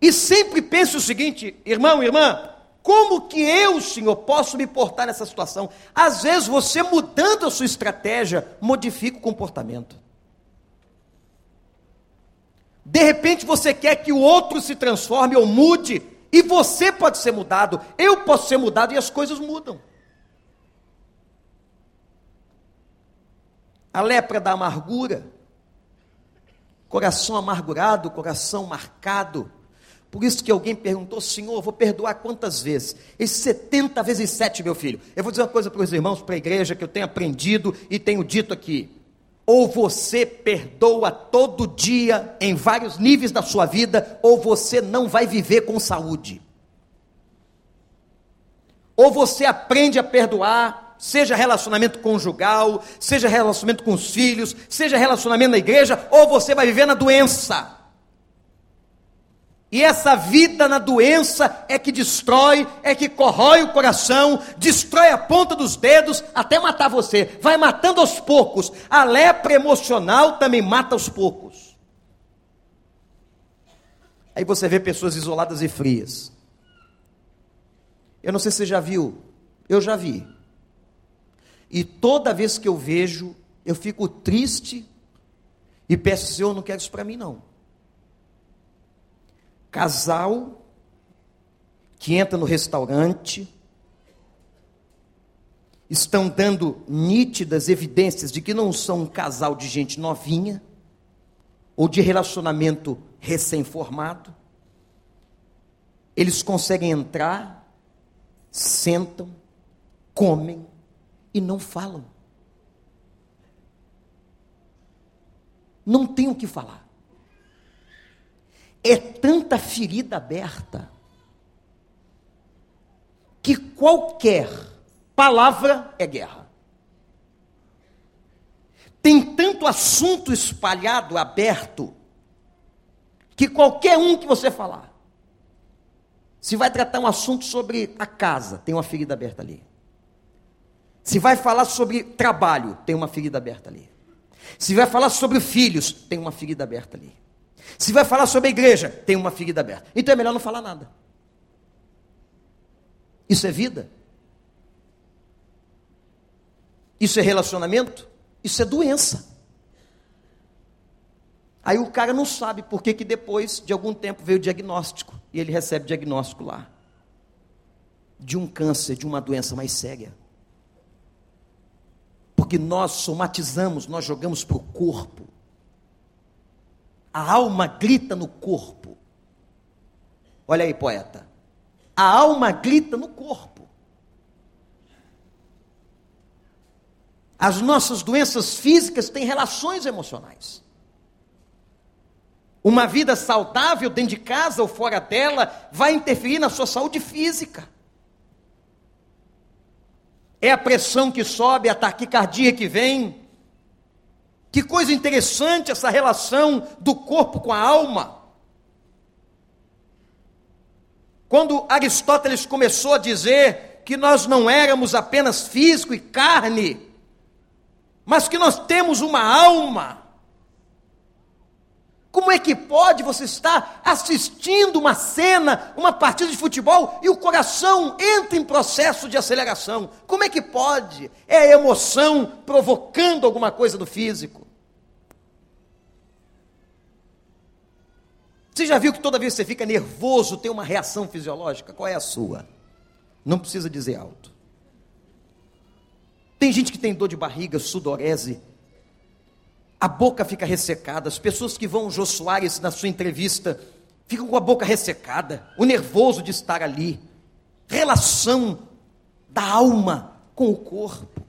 E sempre pense o seguinte, irmão, irmã, como que eu, Senhor, posso me portar nessa situação? Às vezes você mudando a sua estratégia, modifica o comportamento. De repente você quer que o outro se transforme ou mude, e você pode ser mudado, eu posso ser mudado e as coisas mudam. A lepra da amargura, Coração amargurado, coração marcado. Por isso que alguém perguntou, Senhor, eu vou perdoar quantas vezes? Esses 70 vezes 7, meu filho. Eu vou dizer uma coisa para os irmãos, para a igreja, que eu tenho aprendido e tenho dito aqui. Ou você perdoa todo dia, em vários níveis da sua vida, ou você não vai viver com saúde. Ou você aprende a perdoar, seja relacionamento conjugal, seja relacionamento com os filhos, seja relacionamento na igreja, ou você vai viver na doença. E essa vida na doença é que destrói, é que corrói o coração, destrói a ponta dos dedos até matar você. Vai matando aos poucos. A lepra emocional também mata aos poucos. Aí você vê pessoas isoladas e frias. Eu não sei se você já viu, eu já vi. E toda vez que eu vejo, eu fico triste e peço, Senhor, não quero isso para mim não casal que entra no restaurante, estão dando nítidas evidências de que não são um casal de gente novinha, ou de relacionamento recém-formado. Eles conseguem entrar, sentam, comem e não falam. Não tem o que falar. É tanta ferida aberta que qualquer palavra é guerra. Tem tanto assunto espalhado, aberto, que qualquer um que você falar, se vai tratar um assunto sobre a casa, tem uma ferida aberta ali. Se vai falar sobre trabalho, tem uma ferida aberta ali. Se vai falar sobre filhos, tem uma ferida aberta ali. Se vai falar sobre a igreja, tem uma ferida aberta. Então é melhor não falar nada. Isso é vida? Isso é relacionamento? Isso é doença. Aí o cara não sabe por que, que depois de algum tempo veio o diagnóstico. E ele recebe diagnóstico lá. De um câncer, de uma doença mais séria. Porque nós somatizamos, nós jogamos para o corpo a alma grita no corpo. Olha aí, poeta. A alma grita no corpo. As nossas doenças físicas têm relações emocionais. Uma vida saudável dentro de casa ou fora dela vai interferir na sua saúde física. É a pressão que sobe, a taquicardia que vem, que coisa interessante essa relação do corpo com a alma. Quando Aristóteles começou a dizer que nós não éramos apenas físico e carne, mas que nós temos uma alma. Como é que pode você estar assistindo uma cena, uma partida de futebol e o coração entra em processo de aceleração? Como é que pode? É a emoção provocando alguma coisa do físico. Você já viu que toda vez que você fica nervoso tem uma reação fisiológica? Qual é a sua? Não precisa dizer alto. Tem gente que tem dor de barriga, sudorese, a boca fica ressecada. As pessoas que vão Jô Soares na sua entrevista ficam com a boca ressecada, o nervoso de estar ali. Relação da alma com o corpo.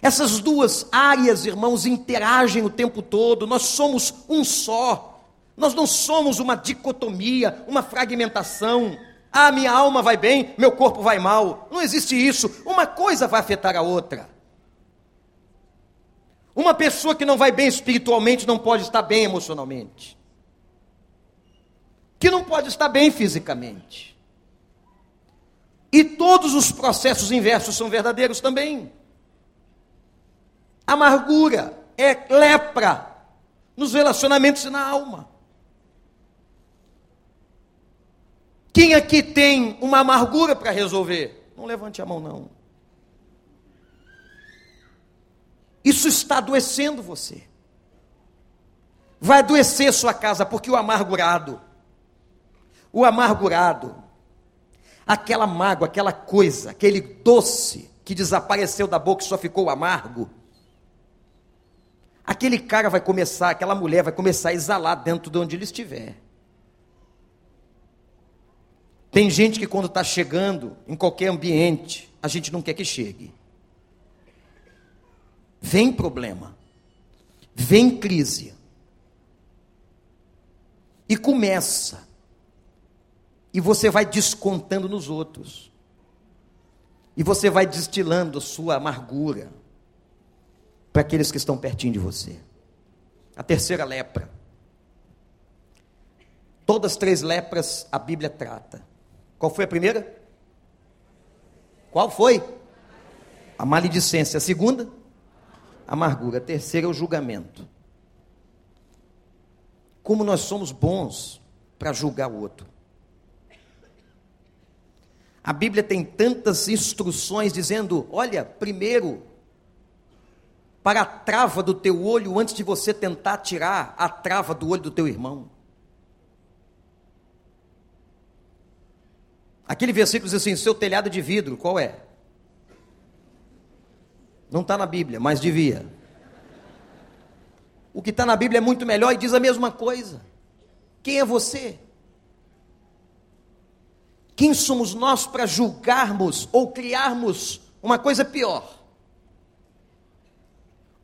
Essas duas áreas, irmãos, interagem o tempo todo. Nós somos um só. Nós não somos uma dicotomia, uma fragmentação. Ah, minha alma vai bem, meu corpo vai mal. Não existe isso. Uma coisa vai afetar a outra. Uma pessoa que não vai bem espiritualmente não pode estar bem emocionalmente. Que não pode estar bem fisicamente. E todos os processos inversos são verdadeiros também. Amargura é lepra nos relacionamentos e na alma. Quem aqui tem uma amargura para resolver? Não levante a mão, não. Isso está adoecendo você. Vai adoecer sua casa, porque o amargurado, o amargurado, aquela mágoa, aquela coisa, aquele doce que desapareceu da boca e só ficou amargo, aquele cara vai começar, aquela mulher vai começar a exalar dentro de onde ele estiver. Tem gente que quando está chegando em qualquer ambiente, a gente não quer que chegue. Vem problema, vem crise. E começa. E você vai descontando nos outros. E você vai destilando sua amargura para aqueles que estão pertinho de você. A terceira lepra. Todas as três lepras a Bíblia trata. Qual foi a primeira? Qual foi? A maledicência. A segunda? Amargura. A terceira é o julgamento. Como nós somos bons para julgar o outro. A Bíblia tem tantas instruções dizendo: olha, primeiro, para a trava do teu olho, antes de você tentar tirar a trava do olho do teu irmão. Aquele versículo diz assim: seu telhado de vidro, qual é? Não está na Bíblia, mas devia. O que está na Bíblia é muito melhor e diz a mesma coisa. Quem é você? Quem somos nós para julgarmos ou criarmos uma coisa pior?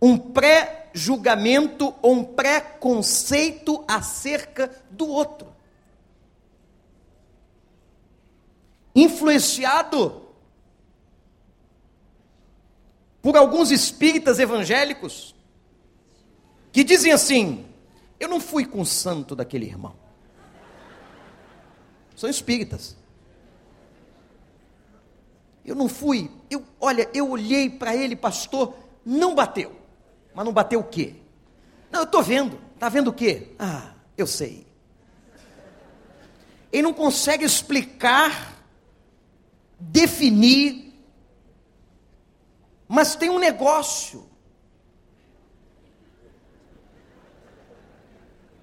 Um pré-julgamento ou um pré-conceito acerca do outro. influenciado por alguns espíritas evangélicos que dizem assim: Eu não fui com o santo daquele irmão. São espíritas. Eu não fui, eu, olha, eu olhei para ele, pastor, não bateu. Mas não bateu o quê? Não, eu estou vendo. Está vendo o quê? Ah, eu sei. Ele não consegue explicar definir, mas tem um negócio.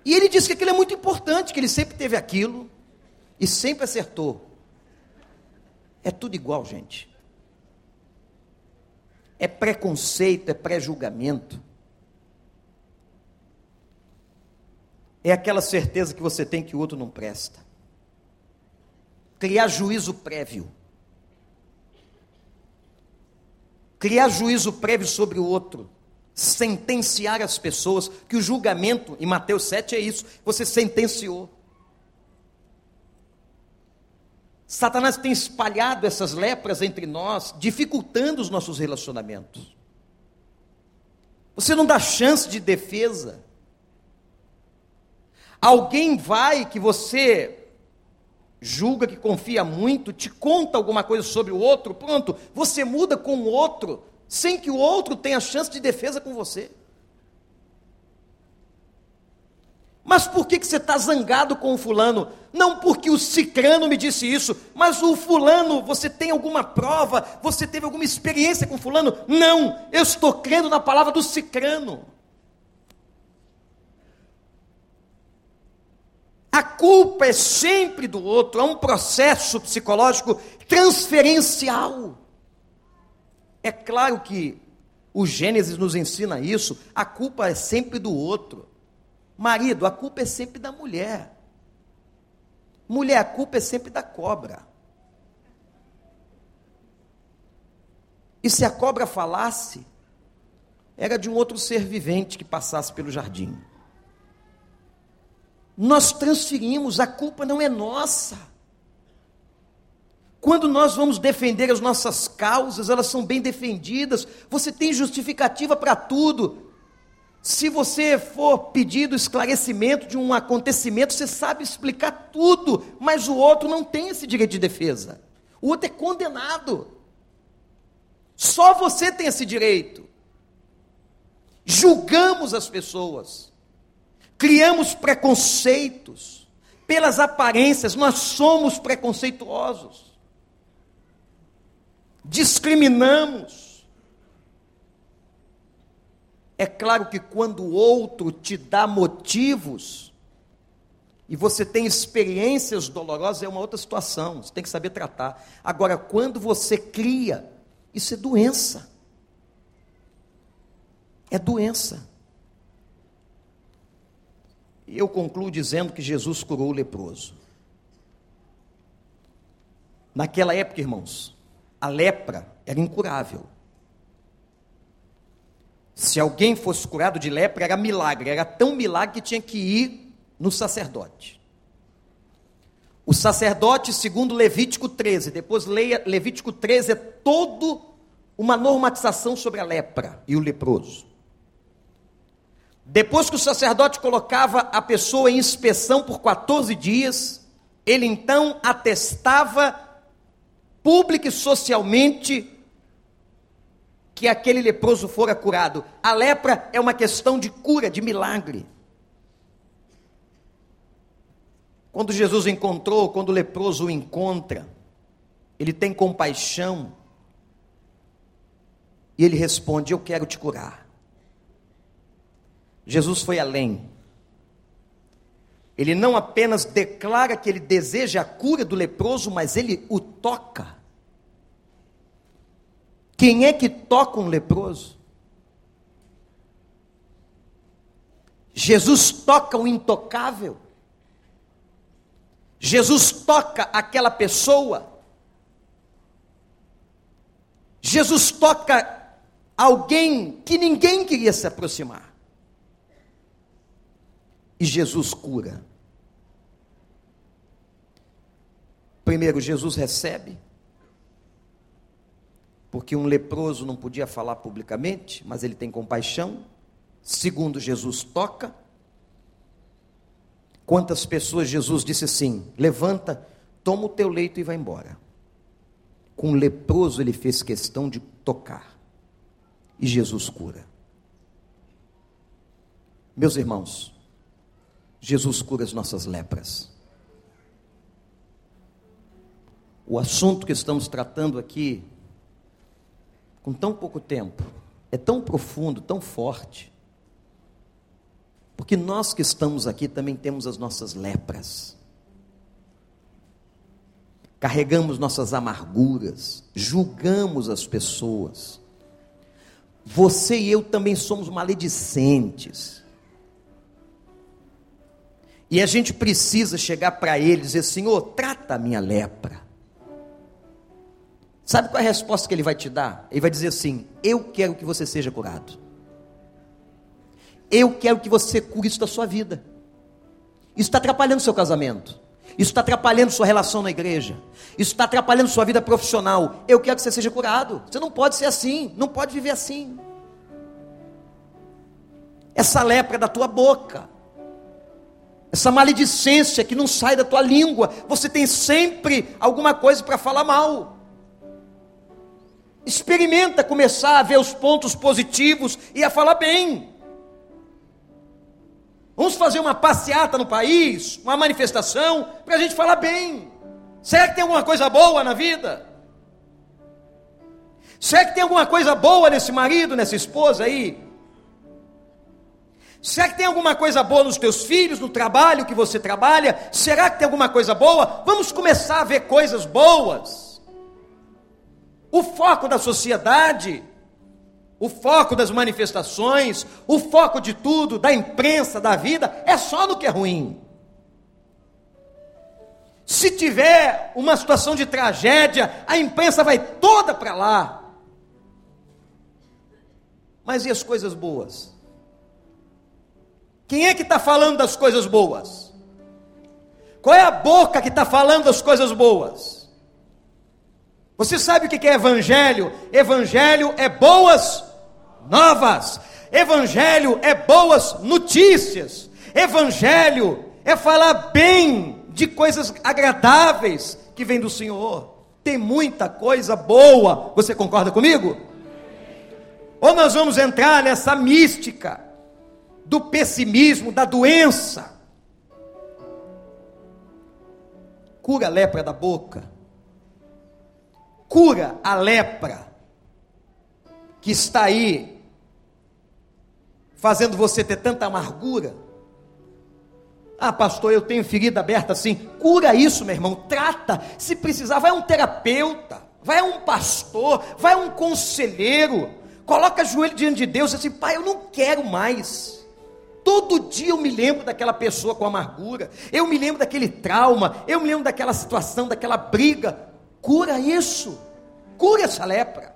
E ele disse que aquilo é muito importante, que ele sempre teve aquilo e sempre acertou. É tudo igual, gente. É preconceito, é pré-julgamento. É aquela certeza que você tem que o outro não presta. Criar juízo prévio. Criar juízo prévio sobre o outro, sentenciar as pessoas, que o julgamento, em Mateus 7 é isso, você sentenciou. Satanás tem espalhado essas lepras entre nós, dificultando os nossos relacionamentos. Você não dá chance de defesa. Alguém vai que você julga que confia muito, te conta alguma coisa sobre o outro, pronto, você muda com o outro, sem que o outro tenha chance de defesa com você. Mas por que, que você está zangado com o fulano? Não porque o cicrano me disse isso, mas o fulano, você tem alguma prova, você teve alguma experiência com fulano? Não, eu estou crendo na palavra do cicrano. A culpa é sempre do outro, é um processo psicológico transferencial. É claro que o Gênesis nos ensina isso, a culpa é sempre do outro. Marido, a culpa é sempre da mulher. Mulher, a culpa é sempre da cobra. E se a cobra falasse, era de um outro ser vivente que passasse pelo jardim. Nós transferimos, a culpa não é nossa. Quando nós vamos defender as nossas causas, elas são bem defendidas, você tem justificativa para tudo. Se você for pedido esclarecimento de um acontecimento, você sabe explicar tudo, mas o outro não tem esse direito de defesa. O outro é condenado. Só você tem esse direito. Julgamos as pessoas criamos preconceitos pelas aparências, nós somos preconceituosos, discriminamos. É claro que quando o outro te dá motivos, e você tem experiências dolorosas, é uma outra situação, você tem que saber tratar. Agora, quando você cria, isso é doença. É doença. E eu concluo dizendo que Jesus curou o leproso. Naquela época, irmãos, a lepra era incurável. Se alguém fosse curado de lepra, era milagre, era tão milagre que tinha que ir no sacerdote. O sacerdote, segundo Levítico 13, depois leia Levítico 13, é todo uma normatização sobre a lepra e o leproso. Depois que o sacerdote colocava a pessoa em inspeção por 14 dias, ele então atestava pública e socialmente que aquele leproso fora curado. A lepra é uma questão de cura, de milagre. Quando Jesus encontrou, quando o leproso o encontra, ele tem compaixão e ele responde: Eu quero te curar. Jesus foi além. Ele não apenas declara que ele deseja a cura do leproso, mas ele o toca. Quem é que toca um leproso? Jesus toca o intocável. Jesus toca aquela pessoa. Jesus toca alguém que ninguém queria se aproximar. E Jesus cura. Primeiro, Jesus recebe, porque um leproso não podia falar publicamente, mas ele tem compaixão. Segundo, Jesus toca. Quantas pessoas Jesus disse assim: levanta, toma o teu leito e vai embora. Com o leproso ele fez questão de tocar. E Jesus cura. Meus irmãos, Jesus cura as nossas lepras. O assunto que estamos tratando aqui, com tão pouco tempo, é tão profundo, tão forte, porque nós que estamos aqui também temos as nossas lepras. Carregamos nossas amarguras, julgamos as pessoas. Você e eu também somos maledicentes. E a gente precisa chegar para ele e dizer: Senhor, trata a minha lepra. Sabe qual é a resposta que ele vai te dar? Ele vai dizer assim: Eu quero que você seja curado. Eu quero que você cure isso da sua vida. Isso está atrapalhando seu casamento. Isso está atrapalhando sua relação na igreja. Isso está atrapalhando sua vida profissional. Eu quero que você seja curado. Você não pode ser assim. Não pode viver assim. Essa lepra da tua boca. Essa maledicência que não sai da tua língua. Você tem sempre alguma coisa para falar mal. Experimenta começar a ver os pontos positivos e a falar bem. Vamos fazer uma passeata no país, uma manifestação, para a gente falar bem. Será que tem alguma coisa boa na vida? Será que tem alguma coisa boa nesse marido, nessa esposa aí? Será que tem alguma coisa boa nos teus filhos, no trabalho que você trabalha? Será que tem alguma coisa boa? Vamos começar a ver coisas boas. O foco da sociedade o foco das manifestações, o foco de tudo, da imprensa, da vida, é só no que é ruim. Se tiver uma situação de tragédia, a imprensa vai toda para lá. Mas e as coisas boas? Quem é que está falando das coisas boas? Qual é a boca que está falando das coisas boas? Você sabe o que é evangelho? Evangelho é boas novas. Evangelho é boas notícias. Evangelho é falar bem de coisas agradáveis que vem do Senhor. Tem muita coisa boa. Você concorda comigo? Ou nós vamos entrar nessa mística do pessimismo, da doença. Cura a lepra da boca. Cura a lepra que está aí fazendo você ter tanta amargura. Ah, pastor, eu tenho ferida aberta assim. Cura isso, meu irmão. Trata. Se precisar, vai um terapeuta, vai um pastor, vai um conselheiro. Coloca joelho diante de Deus e assim, pai, eu não quero mais. Todo dia eu me lembro daquela pessoa com amargura, eu me lembro daquele trauma, eu me lembro daquela situação, daquela briga. Cura isso, cura essa lepra.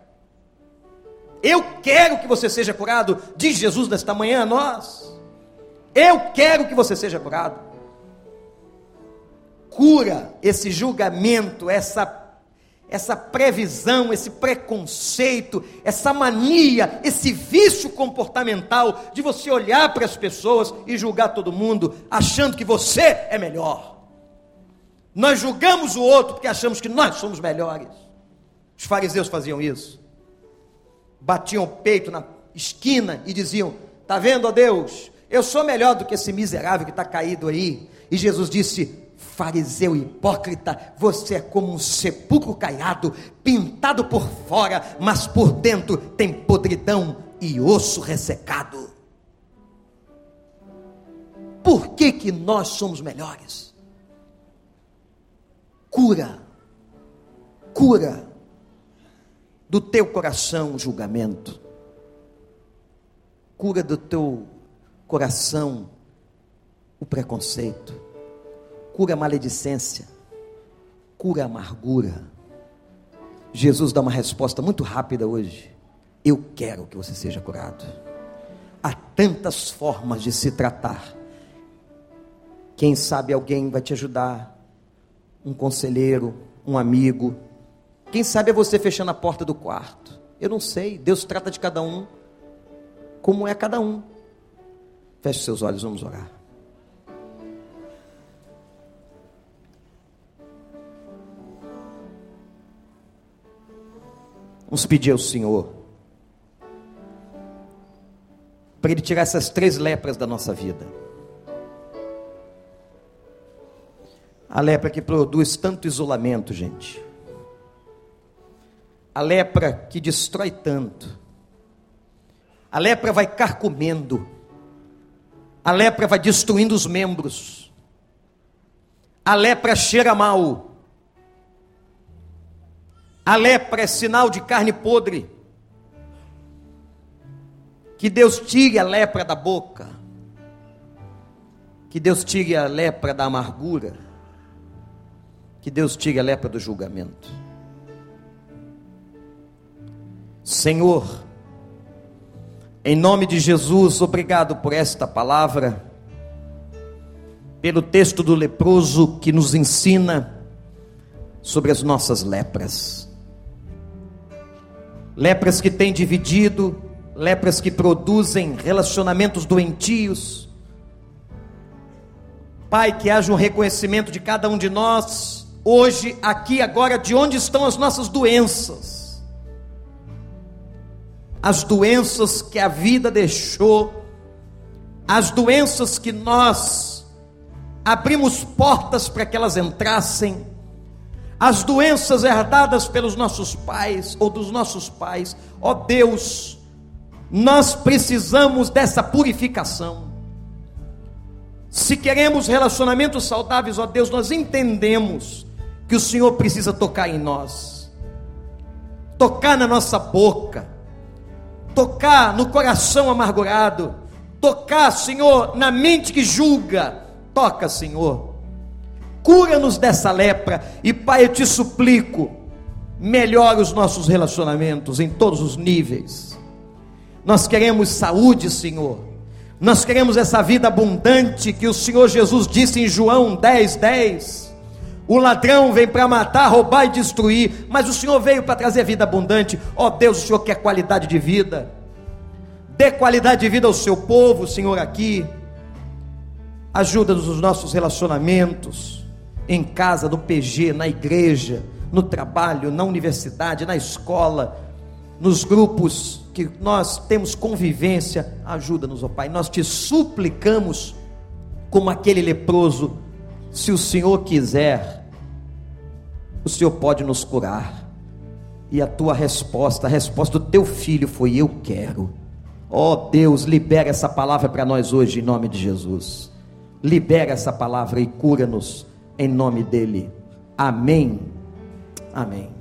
Eu quero que você seja curado, diz Jesus nesta manhã a nós. Eu quero que você seja curado. Cura esse julgamento, essa essa previsão, esse preconceito, essa mania, esse vício comportamental de você olhar para as pessoas e julgar todo mundo, achando que você é melhor. Nós julgamos o outro porque achamos que nós somos melhores. Os fariseus faziam isso. Batiam o peito na esquina e diziam: Está vendo, ó Deus? Eu sou melhor do que esse miserável que está caído aí. E Jesus disse: Fariseu hipócrita, você é como um sepulcro caiado, pintado por fora, mas por dentro tem podridão e osso ressecado. Por que, que nós somos melhores? Cura, cura do teu coração o julgamento, cura do teu coração o preconceito cura a maledicência, cura a amargura. Jesus dá uma resposta muito rápida hoje. Eu quero que você seja curado. Há tantas formas de se tratar. Quem sabe alguém vai te ajudar, um conselheiro, um amigo. Quem sabe é você fechando a porta do quarto. Eu não sei, Deus trata de cada um como é cada um. Feche seus olhos, vamos orar. Vamos pedir ao Senhor para Ele tirar essas três lepras da nossa vida. A lepra que produz tanto isolamento, gente. A lepra que destrói tanto. A lepra vai carcomendo. A lepra vai destruindo os membros. A lepra cheira mal. A lepra é sinal de carne podre. Que Deus tire a lepra da boca. Que Deus tire a lepra da amargura. Que Deus tire a lepra do julgamento. Senhor, em nome de Jesus, obrigado por esta palavra, pelo texto do leproso que nos ensina sobre as nossas lepras lepras que têm dividido, lepras que produzem relacionamentos doentios. Pai, que haja um reconhecimento de cada um de nós, hoje, aqui, agora, de onde estão as nossas doenças. As doenças que a vida deixou, as doenças que nós abrimos portas para que elas entrassem, as doenças herdadas pelos nossos pais ou dos nossos pais. Ó Deus, nós precisamos dessa purificação. Se queremos relacionamentos saudáveis, ó Deus, nós entendemos que o Senhor precisa tocar em nós, tocar na nossa boca, tocar no coração amargurado, tocar, Senhor, na mente que julga. Toca, Senhor cura-nos dessa lepra. E Pai, eu te suplico, melhore os nossos relacionamentos em todos os níveis. Nós queremos saúde, Senhor. Nós queremos essa vida abundante que o Senhor Jesus disse em João 10, 10. O ladrão vem para matar, roubar e destruir, mas o Senhor veio para trazer vida abundante. Ó oh, Deus, o Senhor quer qualidade de vida. Dê qualidade de vida ao seu povo, Senhor, aqui. Ajuda-nos nos nossos relacionamentos em casa, no PG, na igreja, no trabalho, na universidade, na escola, nos grupos que nós temos convivência, ajuda-nos, ó Pai. Nós te suplicamos, como aquele leproso, se o Senhor quiser, o Senhor pode nos curar. E a tua resposta, a resposta do teu filho foi: Eu quero. Ó oh, Deus, libera essa palavra para nós hoje, em nome de Jesus. Libera essa palavra e cura-nos em nome dele. Amém. Amém.